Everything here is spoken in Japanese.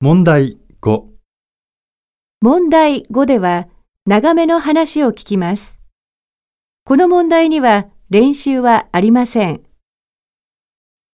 問題5、問題5では長めの話を聞きます。この問題には練習はありません。